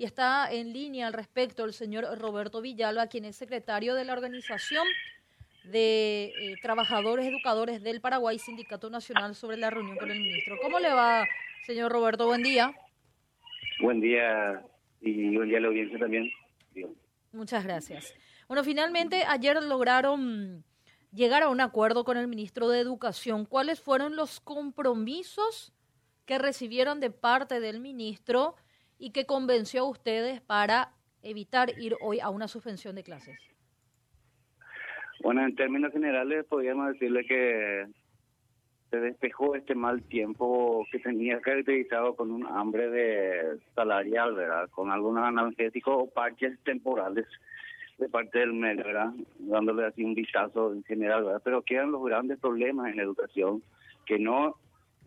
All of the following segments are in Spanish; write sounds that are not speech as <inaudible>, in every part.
y está en línea al respecto el señor Roberto Villalba, quien es secretario de la Organización de eh, Trabajadores Educadores del Paraguay, Sindicato Nacional, sobre la reunión con el ministro. ¿Cómo le va, señor Roberto? Buen día. Buen día y buen día a la audiencia también. Muchas gracias. Bueno, finalmente ayer lograron llegar a un acuerdo con el ministro de Educación. ¿Cuáles fueron los compromisos que recibieron de parte del ministro y que convenció a ustedes para evitar ir hoy a una suspensión de clases? Bueno, en términos generales podríamos decirle que se despejó este mal tiempo que tenía caracterizado con un hambre de salarial, ¿verdad? Con algunos analgésicos o parches temporales de parte del MED, ¿verdad? Dándole así un vistazo en general, ¿verdad? Pero quedan los grandes problemas en educación, que no,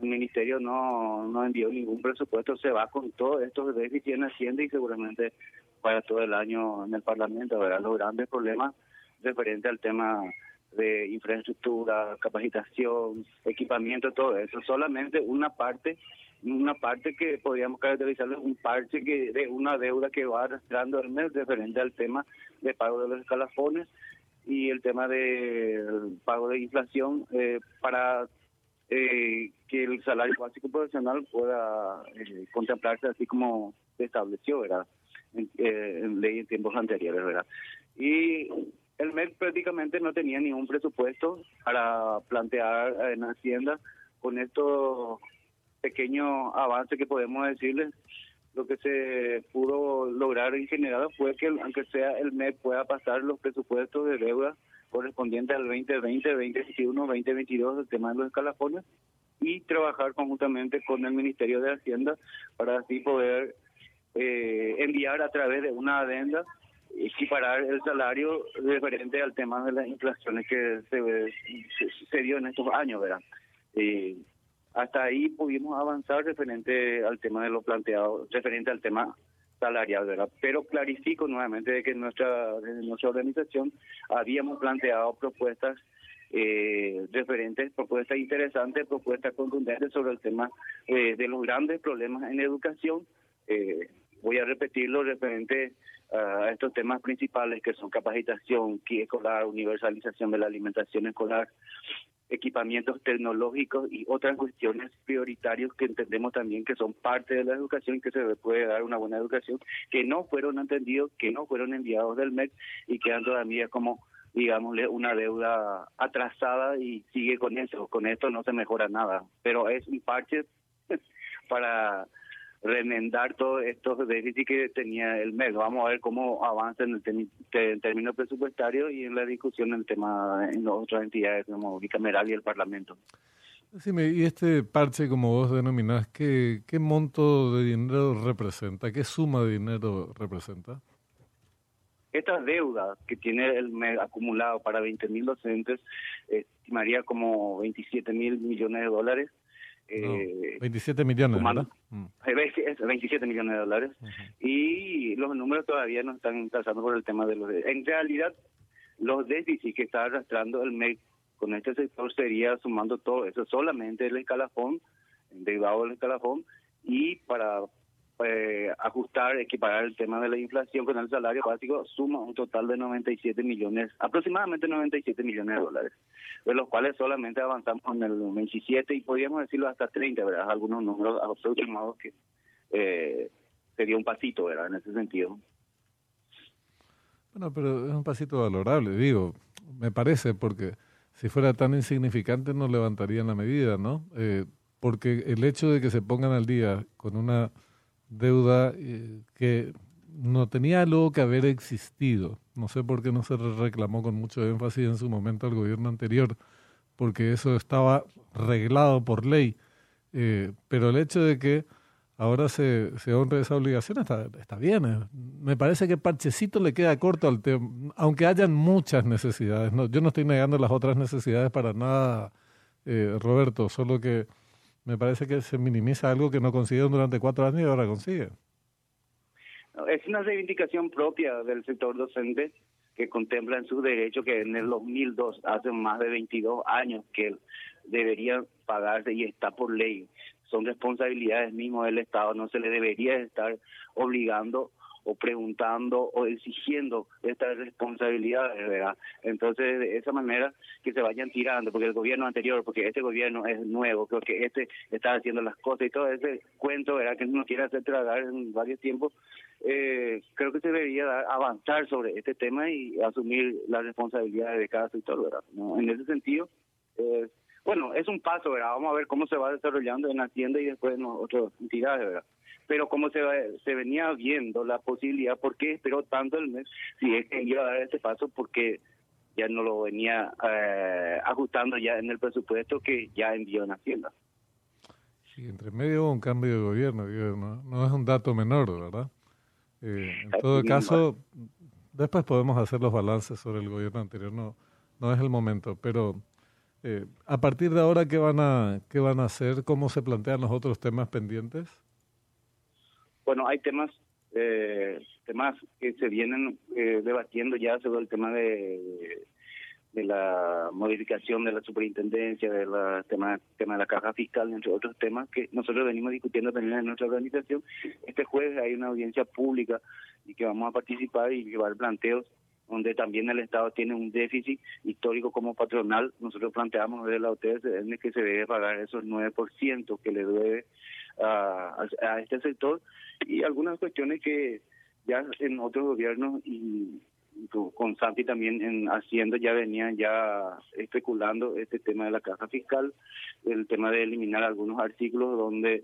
el ministerio no, no envió ningún presupuesto, se va con todos estos déficits en Hacienda y seguramente para todo el año en el Parlamento, ¿verdad? Los grandes problemas referentes al tema de infraestructura, capacitación, equipamiento, todo eso. Solamente una parte, una parte que podríamos caracterizar un parche que de una deuda que va arrastrando el mes referente al tema de pago de los escalafones y el tema del pago de inflación eh, para eh, que el salario básico profesional pueda eh, contemplarse así como se estableció, ¿verdad? En, en ley en tiempos anteriores, ¿verdad? Y el MEC prácticamente no tenía ningún presupuesto para plantear en Hacienda con estos pequeños avances que podemos decirles. Lo que se pudo lograr en general fue que, aunque sea el MEC, pueda pasar los presupuestos de deuda correspondientes al 2020, 2021, 2022, el tema de los escalafones, y trabajar conjuntamente con el Ministerio de Hacienda para así poder eh, enviar a través de una adenda equiparar el salario referente al tema de las inflaciones que se, se, dio en estos años, ¿verdad? Eh, hasta ahí pudimos avanzar referente al tema de lo planteado, referente al tema salarial, ¿verdad? Pero clarifico nuevamente de que nuestra, en nuestra organización habíamos planteado propuestas eh, referentes, propuestas interesantes, propuestas contundentes sobre el tema eh, de los grandes problemas en educación. Eh, voy a repetirlo referente a estos temas principales que son capacitación, escolar, universalización de la alimentación escolar, equipamientos tecnológicos y otras cuestiones prioritarias que entendemos también que son parte de la educación que se puede dar una buena educación, que no fueron entendidos, que no fueron enviados del MEC y quedan todavía como digámosle, una deuda atrasada y sigue con eso. Con esto no se mejora nada, pero es un parche <laughs> para remendar todos estos déficits que tenía el MES. Vamos a ver cómo avanza en el término presupuestario y en la discusión en el tema en otras entidades como Bicameral y el Parlamento. y este parche, como vos denominás, ¿qué, ¿qué monto de dinero representa? ¿Qué suma de dinero representa? Esta deuda que tiene el MED acumulado para 20.000 docentes estimaría como 27 mil millones de dólares 27 eh, millones, ¿verdad? 27 mm. millones de dólares. Y los números todavía no están pasando por el tema de los... En realidad, los déficits que está arrastrando el MEC con este sector sería sumando todo eso, solamente el escalafón, derivado del escalafón, y para eh, ajustar, equiparar el tema de la inflación con el salario básico, suma un total de 97 millones, aproximadamente 97 millones de dólares, de los cuales solamente avanzamos en el 27 y podríamos decirlo hasta 30, ¿verdad? Algunos números aproximados que eh, sería un pasito, ¿verdad? En ese sentido. Bueno, pero es un pasito valorable, digo, me parece, porque si fuera tan insignificante no levantarían la medida, ¿no? Eh, porque el hecho de que se pongan al día con una deuda eh, que no tenía luego que haber existido. No sé por qué no se reclamó con mucho énfasis en su momento al gobierno anterior, porque eso estaba reglado por ley. Eh, pero el hecho de que ahora se, se honre esa obligación está, está bien. Eh. Me parece que Parchecito le queda corto al tema, aunque hayan muchas necesidades. No, yo no estoy negando las otras necesidades para nada, Roberto, solo que me parece que se minimiza algo que no consiguieron durante cuatro años y ahora consiguen. Es una reivindicación propia del sector docente que contempla en su derecho que en el 2002, hace más de 22 años, que debería pagarse y está por ley. Son responsabilidades mismas del Estado, no se le debería estar obligando o preguntando o exigiendo estas responsabilidades, ¿verdad? Entonces, de esa manera que se vayan tirando, porque el gobierno anterior, porque este gobierno es nuevo, creo que este está haciendo las cosas y todo ese cuento, ¿verdad? Que no quiere hacer tragar en varios tiempos, eh, creo que se debería avanzar sobre este tema y asumir las responsabilidades de cada sector, ¿verdad? ¿No? En ese sentido, eh, bueno, es un paso, ¿verdad? Vamos a ver cómo se va desarrollando en la tienda y después en otras entidades, ¿verdad? Pero como se, se venía viendo la posibilidad, ¿por qué esperó tanto el mes? Si es que iba a dar este paso, porque ya no lo venía eh, ajustando ya en el presupuesto que ya envió en Hacienda. Sí, entre medio hubo un cambio de gobierno, no, no es un dato menor, ¿verdad? Eh, en todo caso, después podemos hacer los balances sobre el gobierno anterior, no, no es el momento, pero eh, a partir de ahora, ¿qué van, a, ¿qué van a hacer? ¿Cómo se plantean los otros temas pendientes? Bueno, hay temas eh, temas que se vienen eh, debatiendo ya sobre el tema de, de la modificación de la superintendencia, del tema, tema de la caja fiscal, entre otros temas que nosotros venimos discutiendo también en nuestra organización. Este jueves hay una audiencia pública y que vamos a participar y llevar planteos donde también el Estado tiene un déficit histórico como patronal. Nosotros planteamos desde la UTS que se debe pagar esos 9% que le debe a, a, este sector y algunas cuestiones que ya en otros gobiernos y con Santi también en Hacienda ya venían ya especulando este tema de la caja fiscal, el tema de eliminar algunos artículos donde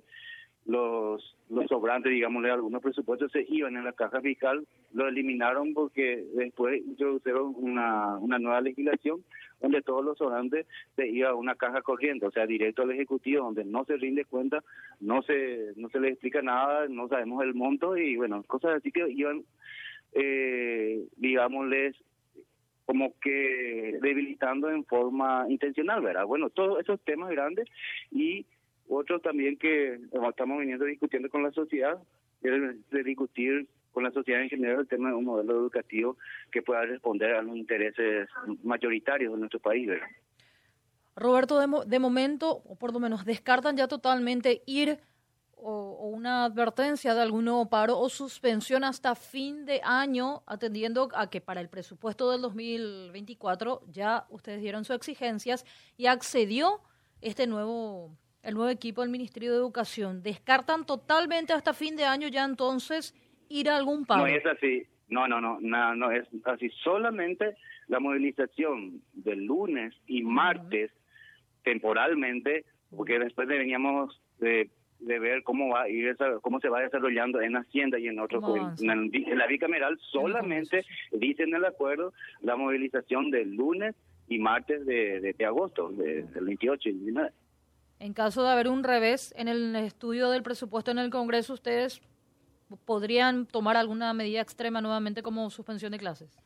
los, los sobrantes, digamos, de algunos presupuestos se iban en la caja fiscal, lo eliminaron porque después introdujeron una, una nueva legislación donde todos los sobrantes se iban a una caja corriente, o sea, directo al Ejecutivo, donde no se rinde cuenta, no se, no se le explica nada, no sabemos el monto y bueno, cosas así que iban, eh, digámosles, como que debilitando en forma intencional, ¿verdad? Bueno, todos esos temas grandes y otro también que estamos viniendo discutiendo con la sociedad es de discutir con la sociedad en general el tema de un modelo educativo que pueda responder a los intereses mayoritarios de nuestro país. Roberto, de, momento, o por lo menos descartan ya totalmente ir o, o, una advertencia de algún nuevo paro o suspensión hasta fin de año, atendiendo a que para el presupuesto del 2024 ya ustedes dieron sus exigencias y accedió este nuevo el nuevo equipo del Ministerio de Educación, descartan totalmente hasta fin de año ya entonces ir a algún paro. No es así, no, no, no, no, no es así. Solamente la movilización del lunes y martes temporalmente, porque después veníamos de, de, ver cómo va a ir cómo se va desarrollando en Hacienda y en otros en, en, la bicameral solamente dicen el acuerdo la movilización del lunes y martes de, de, de agosto, de, del 28 y 19. En caso de haber un revés en el estudio del presupuesto en el Congreso, ¿ustedes podrían tomar alguna medida extrema nuevamente como suspensión de clases?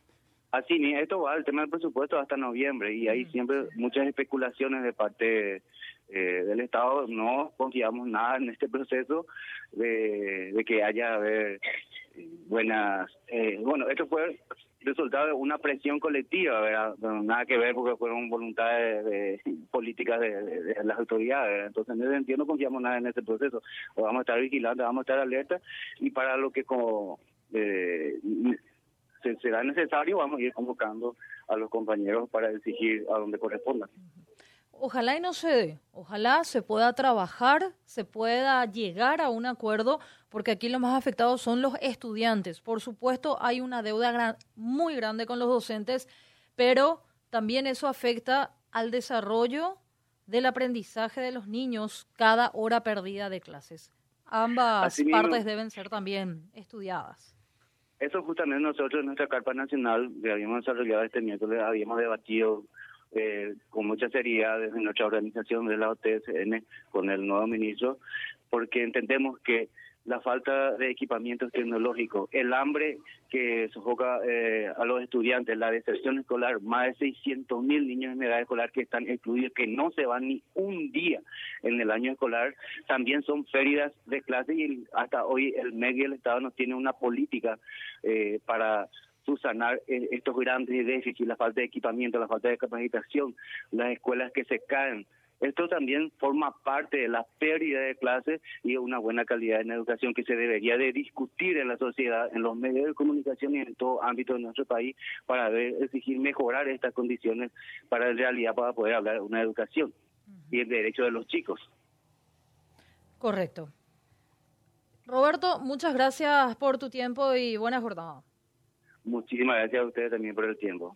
Así, esto va al tema del presupuesto hasta noviembre y hay siempre muchas especulaciones de parte eh, del Estado. No confiamos nada en este proceso de, de que haya haber buenas... Eh, bueno, esto fue resultado de una presión colectiva, ¿verdad? nada que ver porque fueron voluntades de, <laughs> políticas de, las autoridades. Entonces, en ese sentido no confiamos nada en ese proceso. vamos a estar vigilando, vamos a estar alerta y para lo que como eh, se, será necesario vamos a ir convocando a los compañeros para exigir a donde corresponda. Ojalá y no se dé, ojalá se pueda trabajar, se pueda llegar a un acuerdo, porque aquí los más afectados son los estudiantes. Por supuesto, hay una deuda muy grande con los docentes, pero también eso afecta al desarrollo del aprendizaje de los niños cada hora perdida de clases. Ambas partes deben ser también estudiadas. Eso justamente nosotros en nuestra Carpa Nacional que habíamos desarrollado este miércoles, habíamos debatido eh, con mucha seriedad desde nuestra organización de la OTSN con el nuevo ministro, porque entendemos que la falta de equipamientos tecnológicos, el hambre que sofoca eh, a los estudiantes, la deserción escolar, más de 600 mil niños en edad escolar que están excluidos, que no se van ni un día en el año escolar, también son pérdidas de clase y hasta hoy el medio del Estado no tiene una política eh, para subsanar eh, estos grandes déficits, la falta de equipamiento, la falta de capacitación, las escuelas que se caen, Esto también forma parte de la pérdida de clases y una buena calidad en la educación que se debería de discutir en la sociedad, en los medios de comunicación y en todo ámbito de nuestro país para exigir mejorar estas condiciones para en realidad para poder hablar de una educación y el derecho de los chicos. Correcto. Roberto, muchas gracias por tu tiempo y buena jornada. Muchísimas gracias a ustedes también por el tiempo.